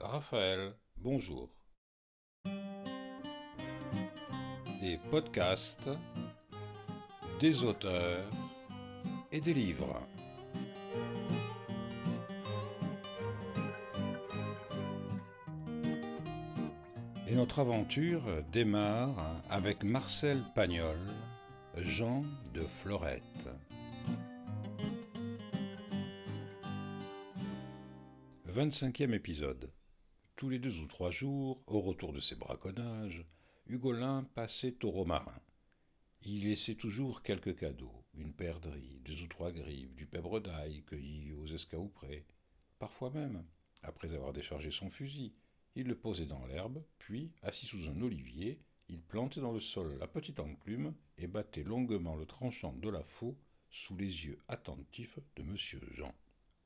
Raphaël, bonjour. Des podcasts, des auteurs et des livres. Et notre aventure démarre avec Marcel Pagnol, Jean de Florette. 25e épisode. Tous les deux ou trois jours, au retour de ses braconnages, Hugolin passait au romarin. Il laissait toujours quelques cadeaux, une perdrix, deux ou trois grives, du pèbre d'ail cueilli aux escaouprés. Parfois même, après avoir déchargé son fusil, il le posait dans l'herbe, puis, assis sous un olivier, il plantait dans le sol la petite enclume et battait longuement le tranchant de la faux sous les yeux attentifs de monsieur Jean.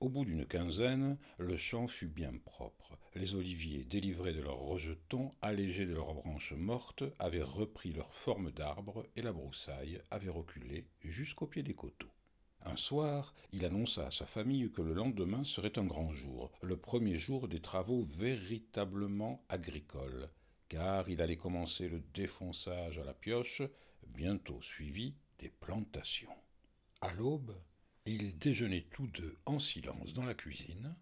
Au bout d'une quinzaine, le champ fut bien propre. Les oliviers, délivrés de leurs rejetons, allégés de leurs branches mortes, avaient repris leur forme d'arbre et la broussaille avait reculé jusqu'au pied des coteaux. Un soir, il annonça à sa famille que le lendemain serait un grand jour, le premier jour des travaux véritablement agricoles, car il allait commencer le défonçage à la pioche, bientôt suivi des plantations. À l'aube, ils déjeunaient tous deux en silence dans la cuisine,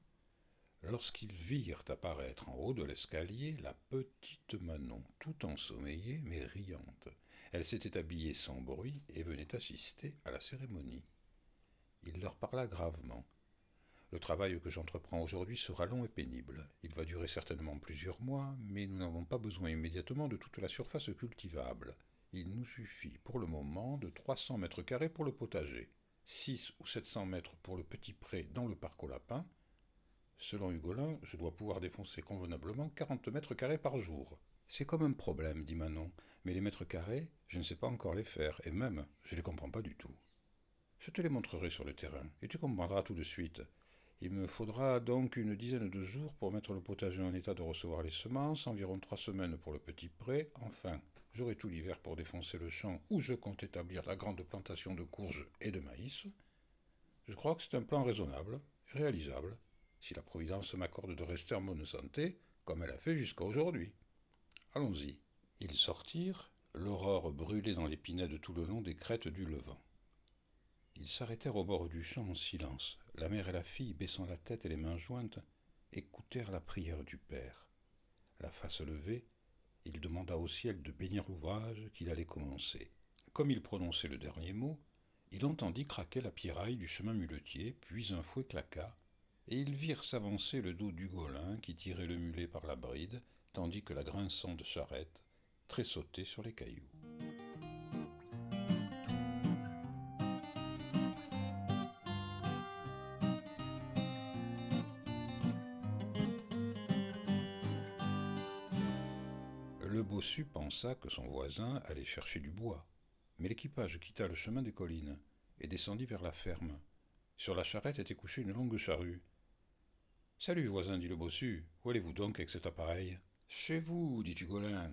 lorsqu'ils virent apparaître en haut de l'escalier la petite Manon, tout ensommeillée mais riante. Elle s'était habillée sans bruit et venait assister à la cérémonie. Il leur parla gravement. Le travail que j'entreprends aujourd'hui sera long et pénible. Il va durer certainement plusieurs mois, mais nous n'avons pas besoin immédiatement de toute la surface cultivable. Il nous suffit pour le moment de trois cents mètres carrés pour le potager. 6 ou 700 mètres pour le petit pré dans le parc aux lapins. Selon Hugolin, je dois pouvoir défoncer convenablement 40 mètres carrés par jour. C'est comme un problème, dit Manon, mais les mètres carrés, je ne sais pas encore les faire, et même, je ne les comprends pas du tout. Je te les montrerai sur le terrain, et tu comprendras tout de suite. Il me faudra donc une dizaine de jours pour mettre le potager en état de recevoir les semences, environ trois semaines pour le petit pré, enfin, J'aurai tout l'hiver pour défoncer le champ où je compte établir la grande plantation de courges et de maïs. Je crois que c'est un plan raisonnable réalisable, si la Providence m'accorde de rester en bonne santé, comme elle a fait jusqu'à aujourd'hui. Allons-y. Ils sortirent, l'aurore brûlait dans l'épinette tout le long des crêtes du levant. Ils s'arrêtèrent au bord du champ en silence. La mère et la fille, baissant la tête et les mains jointes, écoutèrent la prière du père. La face levée, il demanda au ciel de bénir l'ouvrage qu'il allait commencer. Comme il prononçait le dernier mot, il entendit craquer la pierraille du chemin muletier, puis un fouet claqua, et ils virent s'avancer le dos du golin qui tirait le mulet par la bride, tandis que la grinçante charrette tressautait sur les cailloux. Le bossu pensa que son voisin allait chercher du bois, mais l'équipage quitta le chemin des collines et descendit vers la ferme. Sur la charrette était couchée une longue charrue. Salut, voisin, dit le bossu. Où allez-vous donc avec cet appareil Chez vous, dit Hugolin.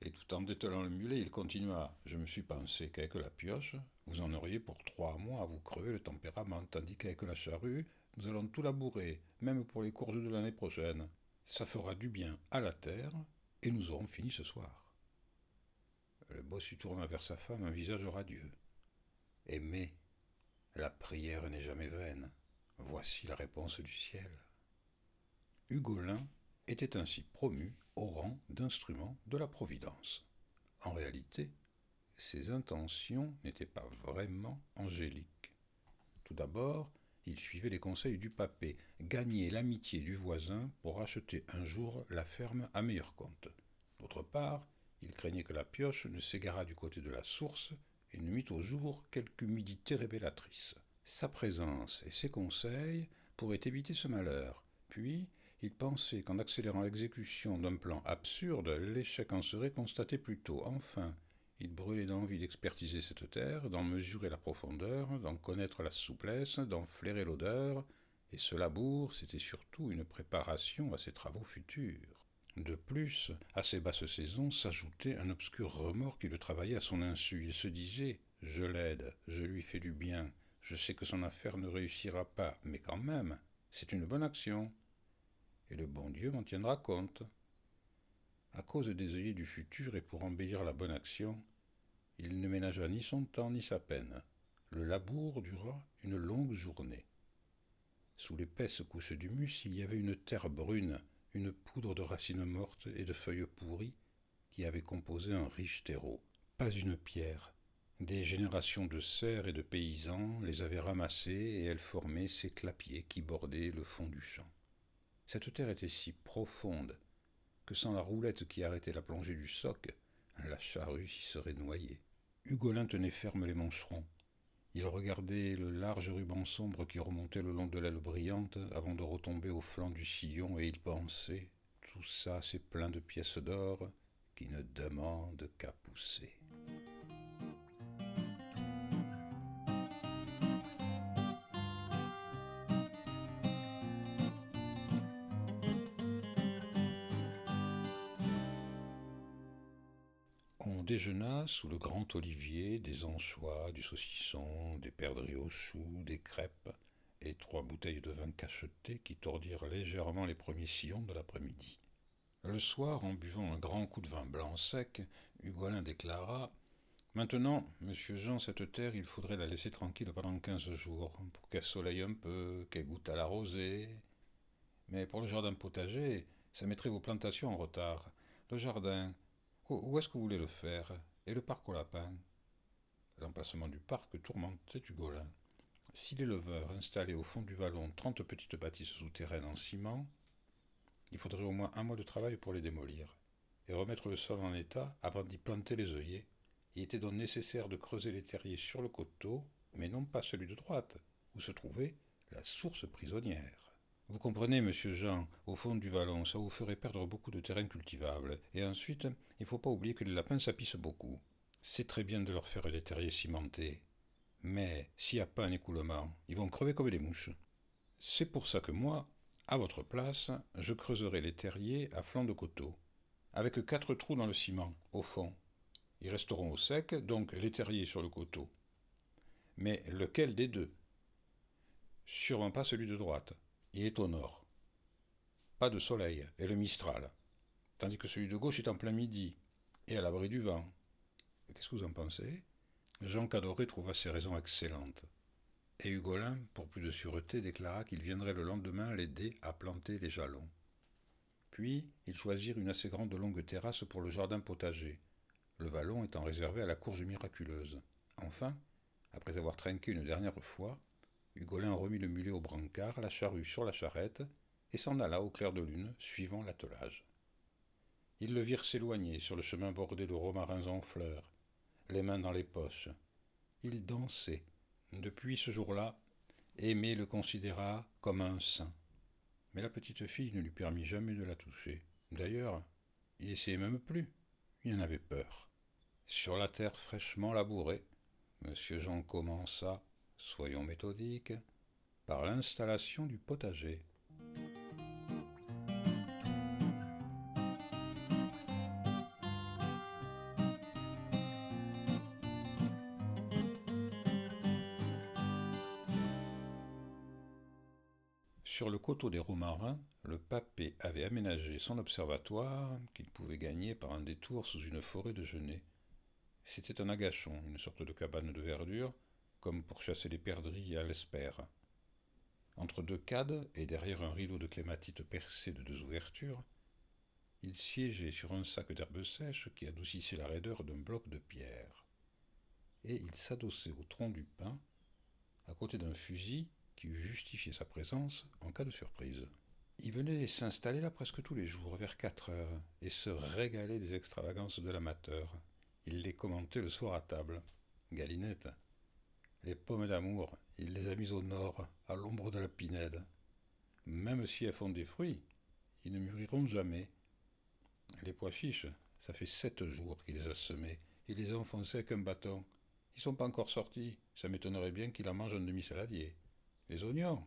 Et tout en dételant le mulet, il continua. Je me suis pensé qu'avec la pioche, vous en auriez pour trois mois à vous crever le tempérament, tandis qu'avec la charrue, nous allons tout labourer, même pour les courges de l'année prochaine. Ça fera du bien à la terre nous aurons fini ce soir. Le bossu tourna vers sa femme un visage radieux. Aimez, la prière n'est jamais vaine. Voici la réponse du ciel. Hugolin était ainsi promu au rang d'instrument de la Providence. En réalité, ses intentions n'étaient pas vraiment angéliques. Tout d'abord, il suivait les conseils du papé, gagner l'amitié du voisin pour acheter un jour la ferme à meilleur compte. D'autre part, il craignait que la pioche ne s'égarât du côté de la source et ne mit au jour quelque humidité révélatrice. Sa présence et ses conseils pourraient éviter ce malheur. Puis, il pensait qu'en accélérant l'exécution d'un plan absurde, l'échec en serait constaté plus tôt. Enfin, il brûlait d'envie d'expertiser cette terre, d'en mesurer la profondeur, d'en connaître la souplesse, d'en flairer l'odeur, et ce labour, c'était surtout une préparation à ses travaux futurs. De plus, à ces basses saisons s'ajoutait un obscur remords qui le travaillait à son insu. Il se disait Je l'aide, je lui fais du bien, je sais que son affaire ne réussira pas, mais quand même, c'est une bonne action. et le bon Dieu m'en tiendra compte. À cause des œillets du futur et pour embellir la bonne action, il ne ménagea ni son temps ni sa peine. Le labour dura une longue journée. Sous l'épaisse couche d'humus, il y avait une terre brune, une poudre de racines mortes et de feuilles pourries qui avait composé un riche terreau. Pas une pierre. Des générations de serfs et de paysans les avaient ramassées et elles formaient ces clapiers qui bordaient le fond du champ. Cette terre était si profonde que sans la roulette qui arrêtait la plongée du soc, la charrue s'y serait noyée. Hugolin tenait ferme les mancherons. Il regardait le large ruban sombre qui remontait le long de l'aile brillante avant de retomber au flanc du sillon et il pensait Tout ça, c'est plein de pièces d'or qui ne demandent qu'à pousser. Déjeuna sous le grand olivier, des anchois, du saucisson, des perdrix aux choux, des crêpes et trois bouteilles de vin cacheté qui tordirent légèrement les premiers sillons de l'après-midi. Le soir, en buvant un grand coup de vin blanc sec, Hugolin déclara Maintenant, monsieur Jean, cette terre, il faudrait la laisser tranquille pendant quinze jours, pour qu'elle soleille un peu, qu'elle goûte à la rosée. Mais pour le jardin potager, ça mettrait vos plantations en retard. Le jardin, où est-ce que vous voulez le faire? Et le parc aux lapins L'emplacement du parc tourmentait Hugolin. Si l'éleveur installait au fond du vallon trente petites bâtisses souterraines en ciment, il faudrait au moins un mois de travail pour les démolir et remettre le sol en état avant d'y planter les œillets. Il était donc nécessaire de creuser les terriers sur le coteau, mais non pas celui de droite, où se trouvait la source prisonnière. Vous comprenez, monsieur Jean, au fond du vallon, ça vous ferait perdre beaucoup de terrain cultivable. Et ensuite, il ne faut pas oublier que les lapins s'apissent beaucoup. C'est très bien de leur faire des terriers cimentés. Mais s'il n'y a pas un écoulement, ils vont crever comme des mouches. C'est pour ça que moi, à votre place, je creuserai les terriers à flanc de coteau, avec quatre trous dans le ciment, au fond. Ils resteront au sec, donc les terriers sur le coteau. Mais lequel des deux? Sûrement pas celui de droite il est au nord. Pas de soleil, et le Mistral. Tandis que celui de gauche est en plein midi, et à l'abri du vent. Qu'est-ce que vous en pensez? Jean Cadoret trouva ces raisons excellentes. Et Hugolin, pour plus de sûreté, déclara qu'il viendrait le lendemain l'aider à planter les jalons. Puis, ils choisirent une assez grande longue terrasse pour le jardin potager, le vallon étant réservé à la courge miraculeuse. Enfin, après avoir trinqué une dernière fois, Hugolin remit le mulet au brancard, la charrue sur la charrette, et s'en alla au clair de lune, suivant l'attelage. Ils le virent s'éloigner sur le chemin bordé de romarins en fleurs, les mains dans les poches. Il dansait. Depuis ce jour-là, Aimé le considéra comme un saint. Mais la petite fille ne lui permit jamais de la toucher. D'ailleurs, il essayait même plus. Il en avait peur. Sur la terre fraîchement labourée, monsieur Jean commença soyons méthodiques, par l'installation du potager. Sur le coteau des Romarins, le papé avait aménagé son observatoire qu'il pouvait gagner par un détour sous une forêt de genêts. C'était un agachon, une sorte de cabane de verdure, comme pour chasser les perdrix à l'espère. Entre deux cadres et derrière un rideau de clématite percé de deux ouvertures, il siégeait sur un sac d'herbes sèches qui adoucissait la raideur d'un bloc de pierre. Et il s'adossait au tronc du pin, à côté d'un fusil qui eût justifié sa présence en cas de surprise. Il venait s'installer là presque tous les jours, vers quatre heures, et se régalait des extravagances de l'amateur. Il les commentait le soir à table. Galinette, les pommes d'amour, il les a mises au nord, à l'ombre de la pinède. Même si elles font des fruits, ils ne mûriront jamais. Les pois chiches, ça fait sept jours qu'il les a semés. Il les a enfoncés avec un bâton. Ils sont pas encore sortis. Ça m'étonnerait bien qu'il en mange un demi-saladier. Les oignons,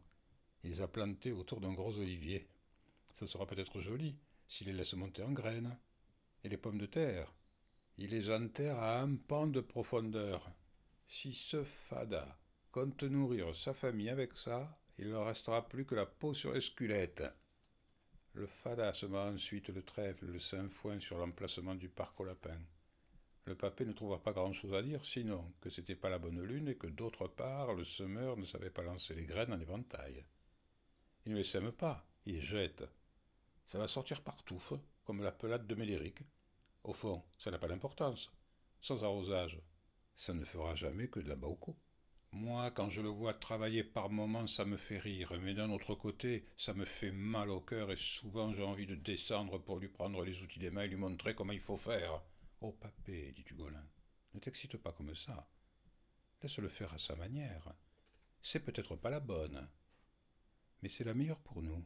il les a plantés autour d'un gros olivier. Ça sera peut-être joli s'il les laisse monter en graines. Et les pommes de terre, il les enterre à un pan de profondeur. Si ce fada compte nourrir sa famille avec ça, il ne restera plus que la peau sur les squelettes. Le fada sema ensuite le trèfle, le saint-foin sur l'emplacement du parc au lapin. Le papé ne trouva pas grand-chose à dire, sinon que c'était pas la bonne lune et que d'autre part, le semeur ne savait pas lancer les graines en éventail. Il ne les sème pas, il les jette. Ça va sortir partout, comme la pelade de Méléric. Au fond, ça n'a pas d'importance. Sans arrosage, ça ne fera jamais que de la bauco. Moi, quand je le vois travailler par moments, ça me fait rire, mais d'un autre côté, ça me fait mal au cœur et souvent j'ai envie de descendre pour lui prendre les outils des mains et lui montrer comment il faut faire. Oh, papé, dit Hugolin, ne t'excite pas comme ça. Laisse-le faire à sa manière. C'est peut-être pas la bonne, mais c'est la meilleure pour nous.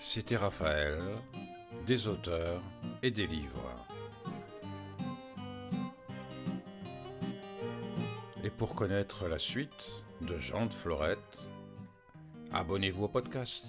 C'était Raphaël, des auteurs et des livres. Et pour connaître la suite de Jean de Florette, abonnez-vous au podcast.